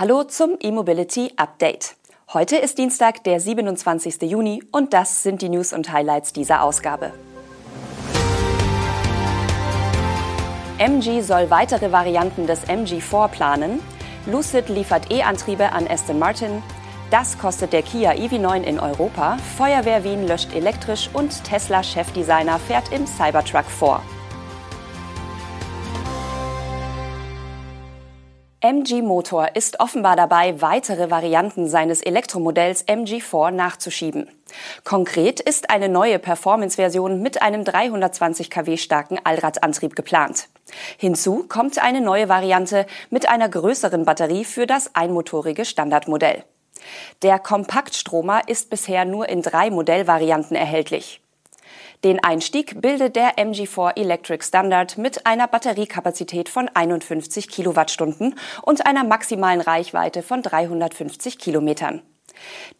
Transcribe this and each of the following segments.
Hallo zum E-Mobility Update. Heute ist Dienstag, der 27. Juni und das sind die News und Highlights dieser Ausgabe. MG soll weitere Varianten des MG4 planen. Lucid liefert E-Antriebe an Aston Martin. Das kostet der Kia EV9 in Europa. Feuerwehr Wien löscht elektrisch und Tesla-Chefdesigner fährt im Cybertruck vor. MG Motor ist offenbar dabei, weitere Varianten seines Elektromodells MG4 nachzuschieben. Konkret ist eine neue Performance-Version mit einem 320 kW starken Allradantrieb geplant. Hinzu kommt eine neue Variante mit einer größeren Batterie für das einmotorige Standardmodell. Der Kompaktstromer ist bisher nur in drei Modellvarianten erhältlich. Den Einstieg bildet der MG4 Electric Standard mit einer Batteriekapazität von 51 Kilowattstunden und einer maximalen Reichweite von 350 Kilometern.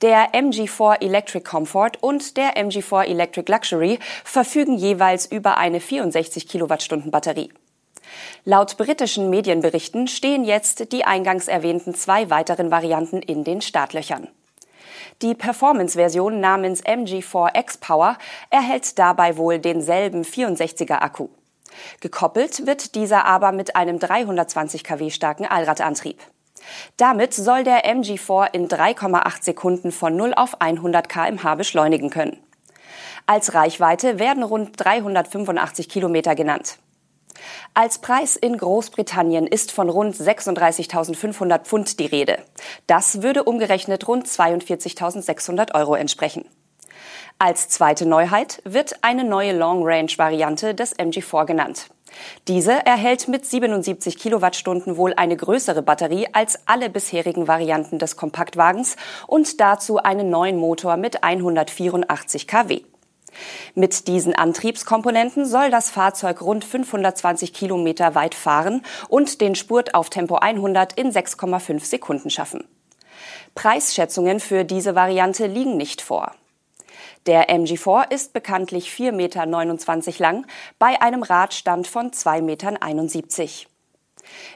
Der MG4 Electric Comfort und der MG4 Electric Luxury verfügen jeweils über eine 64 Kilowattstunden Batterie. Laut britischen Medienberichten stehen jetzt die eingangs erwähnten zwei weiteren Varianten in den Startlöchern. Die Performance-Version namens MG4 X-Power erhält dabei wohl denselben 64er Akku. Gekoppelt wird dieser aber mit einem 320 kW starken Allradantrieb. Damit soll der MG4 in 3,8 Sekunden von 0 auf 100 kmh beschleunigen können. Als Reichweite werden rund 385 Kilometer genannt. Als Preis in Großbritannien ist von rund 36.500 Pfund die Rede. Das würde umgerechnet rund 42.600 Euro entsprechen. Als zweite Neuheit wird eine neue Long-Range-Variante des MG4 genannt. Diese erhält mit 77 Kilowattstunden wohl eine größere Batterie als alle bisherigen Varianten des Kompaktwagens und dazu einen neuen Motor mit 184 kW. Mit diesen Antriebskomponenten soll das Fahrzeug rund 520 Kilometer weit fahren und den Spurt auf Tempo 100 in 6,5 Sekunden schaffen. Preisschätzungen für diese Variante liegen nicht vor. Der MG4 ist bekanntlich 4,29 Meter lang bei einem Radstand von 2,71 Meter.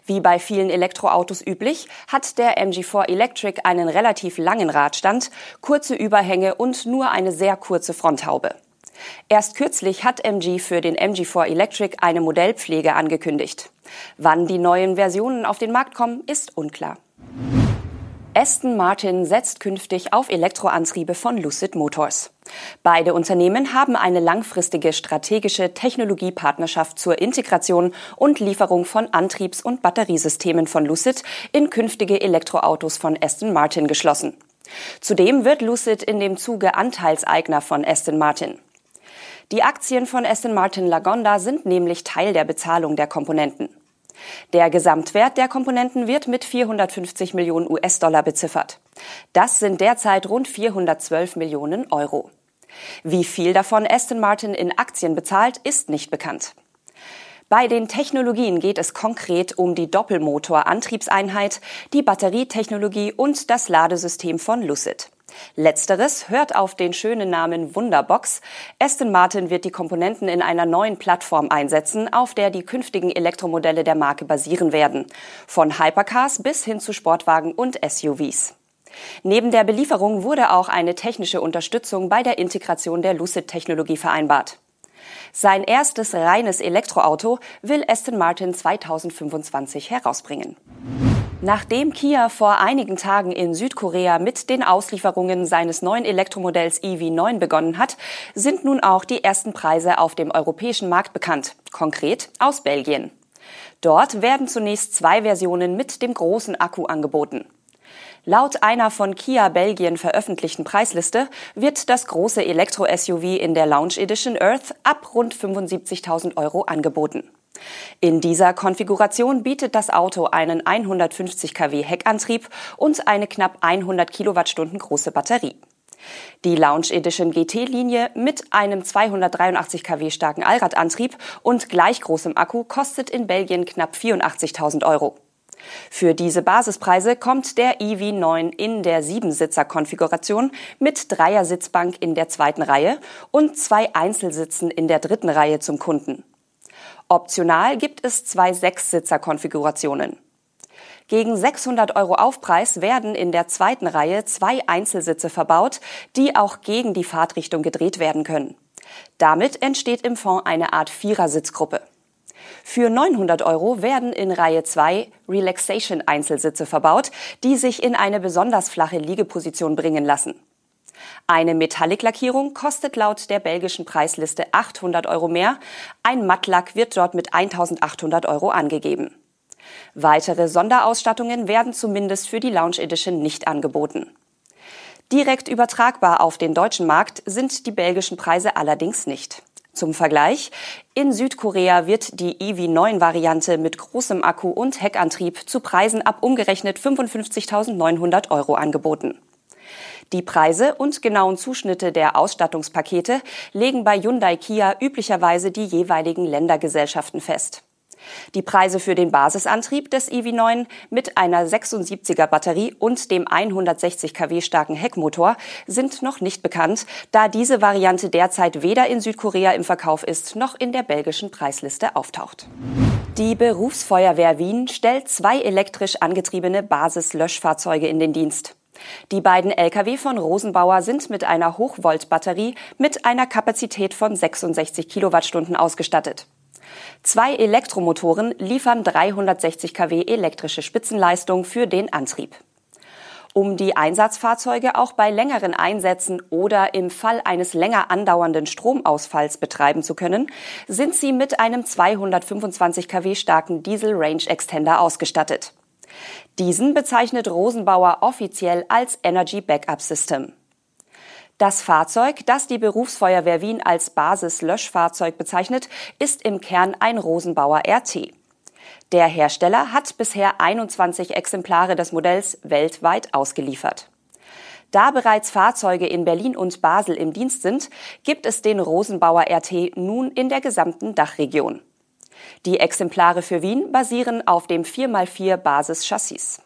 Wie bei vielen Elektroautos üblich, hat der MG4 Electric einen relativ langen Radstand, kurze Überhänge und nur eine sehr kurze Fronthaube. Erst kürzlich hat MG für den MG4 Electric eine Modellpflege angekündigt. Wann die neuen Versionen auf den Markt kommen, ist unklar. Aston Martin setzt künftig auf Elektroantriebe von Lucid Motors. Beide Unternehmen haben eine langfristige strategische Technologiepartnerschaft zur Integration und Lieferung von Antriebs- und Batteriesystemen von Lucid in künftige Elektroautos von Aston Martin geschlossen. Zudem wird Lucid in dem Zuge Anteilseigner von Aston Martin. Die Aktien von Aston Martin Lagonda sind nämlich Teil der Bezahlung der Komponenten. Der Gesamtwert der Komponenten wird mit 450 Millionen US-Dollar beziffert. Das sind derzeit rund 412 Millionen Euro. Wie viel davon Aston Martin in Aktien bezahlt, ist nicht bekannt. Bei den Technologien geht es konkret um die Doppelmotor-Antriebseinheit, die Batterietechnologie und das Ladesystem von Lucid. Letzteres hört auf den schönen Namen Wunderbox. Aston Martin wird die Komponenten in einer neuen Plattform einsetzen, auf der die künftigen Elektromodelle der Marke basieren werden. Von Hypercars bis hin zu Sportwagen und SUVs. Neben der Belieferung wurde auch eine technische Unterstützung bei der Integration der Lucid-Technologie vereinbart. Sein erstes reines Elektroauto will Aston Martin 2025 herausbringen. Nachdem Kia vor einigen Tagen in Südkorea mit den Auslieferungen seines neuen Elektromodells EV9 begonnen hat, sind nun auch die ersten Preise auf dem europäischen Markt bekannt, konkret aus Belgien. Dort werden zunächst zwei Versionen mit dem großen Akku angeboten. Laut einer von Kia Belgien veröffentlichten Preisliste wird das große Elektro-SUV in der Lounge Edition Earth ab rund 75.000 Euro angeboten. In dieser Konfiguration bietet das Auto einen 150 kW Heckantrieb und eine knapp 100 Kilowattstunden große Batterie. Die Lounge Edition GT-Linie mit einem 283 kW starken Allradantrieb und gleich großem Akku kostet in Belgien knapp 84.000 Euro. Für diese Basispreise kommt der EV9 in der Siebensitzer-Konfiguration mit Dreiersitzbank in der zweiten Reihe und zwei Einzelsitzen in der dritten Reihe zum Kunden. Optional gibt es zwei Sechssitzer-Konfigurationen. Gegen 600 Euro Aufpreis werden in der zweiten Reihe zwei Einzelsitze verbaut, die auch gegen die Fahrtrichtung gedreht werden können. Damit entsteht im Fond eine Art Vierersitzgruppe. Für 900 Euro werden in Reihe 2 Relaxation-Einzelsitze verbaut, die sich in eine besonders flache Liegeposition bringen lassen. Eine Metallic-Lackierung kostet laut der belgischen Preisliste 800 Euro mehr. Ein Mattlack wird dort mit 1800 Euro angegeben. Weitere Sonderausstattungen werden zumindest für die Lounge Edition nicht angeboten. Direkt übertragbar auf den deutschen Markt sind die belgischen Preise allerdings nicht. Zum Vergleich, in Südkorea wird die EV9-Variante mit großem Akku und Heckantrieb zu Preisen ab umgerechnet 55.900 Euro angeboten. Die Preise und genauen Zuschnitte der Ausstattungspakete legen bei Hyundai Kia üblicherweise die jeweiligen Ländergesellschaften fest. Die Preise für den Basisantrieb des EV9 mit einer 76er Batterie und dem 160 kW starken Heckmotor sind noch nicht bekannt, da diese Variante derzeit weder in Südkorea im Verkauf ist noch in der belgischen Preisliste auftaucht. Die Berufsfeuerwehr Wien stellt zwei elektrisch angetriebene Basislöschfahrzeuge in den Dienst. Die beiden Lkw von Rosenbauer sind mit einer Hochvoltbatterie mit einer Kapazität von 66 Kilowattstunden ausgestattet. Zwei Elektromotoren liefern 360 kW elektrische Spitzenleistung für den Antrieb. Um die Einsatzfahrzeuge auch bei längeren Einsätzen oder im Fall eines länger andauernden Stromausfalls betreiben zu können, sind sie mit einem 225 kW starken Diesel Range Extender ausgestattet. Diesen bezeichnet Rosenbauer offiziell als Energy Backup System. Das Fahrzeug, das die Berufsfeuerwehr Wien als Basis-Löschfahrzeug bezeichnet, ist im Kern ein Rosenbauer RT. Der Hersteller hat bisher 21 Exemplare des Modells weltweit ausgeliefert. Da bereits Fahrzeuge in Berlin und Basel im Dienst sind, gibt es den Rosenbauer RT nun in der gesamten Dachregion. Die Exemplare für Wien basieren auf dem 4x4 Basis-Chassis.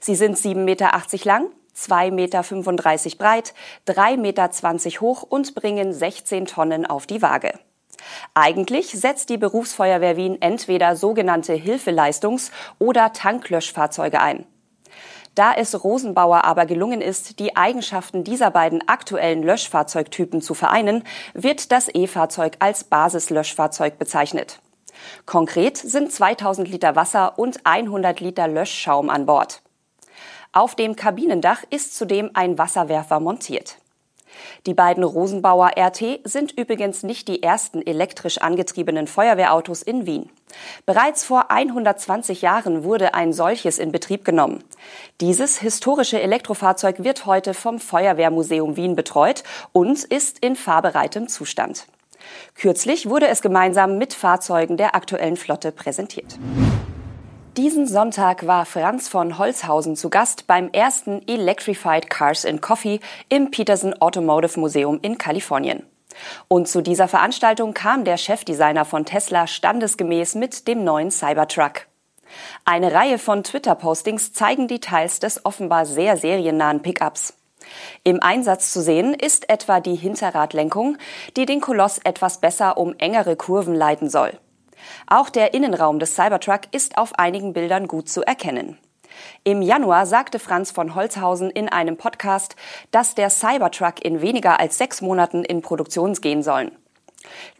Sie sind 7,80 Meter lang, 2,35 Meter breit, 3,20 Meter hoch und bringen 16 Tonnen auf die Waage. Eigentlich setzt die Berufsfeuerwehr Wien entweder sogenannte Hilfeleistungs- oder Tanklöschfahrzeuge ein. Da es Rosenbauer aber gelungen ist, die Eigenschaften dieser beiden aktuellen Löschfahrzeugtypen zu vereinen, wird das E-Fahrzeug als Basislöschfahrzeug bezeichnet. Konkret sind 2000 Liter Wasser und 100 Liter Löschschaum an Bord. Auf dem Kabinendach ist zudem ein Wasserwerfer montiert. Die beiden Rosenbauer RT sind übrigens nicht die ersten elektrisch angetriebenen Feuerwehrautos in Wien. Bereits vor 120 Jahren wurde ein solches in Betrieb genommen. Dieses historische Elektrofahrzeug wird heute vom Feuerwehrmuseum Wien betreut und ist in fahrbereitem Zustand. Kürzlich wurde es gemeinsam mit Fahrzeugen der aktuellen Flotte präsentiert. Diesen Sonntag war Franz von Holzhausen zu Gast beim ersten Electrified Cars in Coffee im Peterson Automotive Museum in Kalifornien. Und zu dieser Veranstaltung kam der Chefdesigner von Tesla standesgemäß mit dem neuen Cybertruck. Eine Reihe von Twitter-Postings zeigen Details des offenbar sehr seriennahen Pickups. Im Einsatz zu sehen ist etwa die Hinterradlenkung, die den Koloss etwas besser um engere Kurven leiten soll. Auch der Innenraum des Cybertruck ist auf einigen Bildern gut zu erkennen. Im Januar sagte Franz von Holzhausen in einem Podcast, dass der Cybertruck in weniger als sechs Monaten in Produktion gehen soll.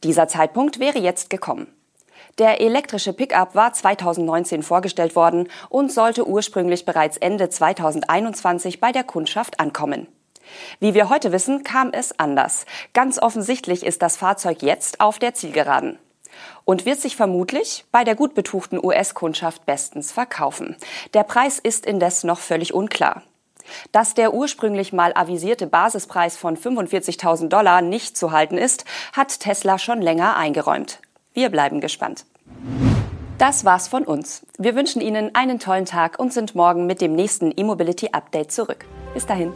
Dieser Zeitpunkt wäre jetzt gekommen. Der elektrische Pickup war 2019 vorgestellt worden und sollte ursprünglich bereits Ende 2021 bei der Kundschaft ankommen. Wie wir heute wissen, kam es anders. Ganz offensichtlich ist das Fahrzeug jetzt auf der Zielgeraden und wird sich vermutlich bei der gut betuchten US-Kundschaft bestens verkaufen. Der Preis ist indes noch völlig unklar. Dass der ursprünglich mal avisierte Basispreis von 45.000 Dollar nicht zu halten ist, hat Tesla schon länger eingeräumt. Wir bleiben gespannt. Das war's von uns. Wir wünschen Ihnen einen tollen Tag und sind morgen mit dem nächsten E-Mobility Update zurück. Bis dahin.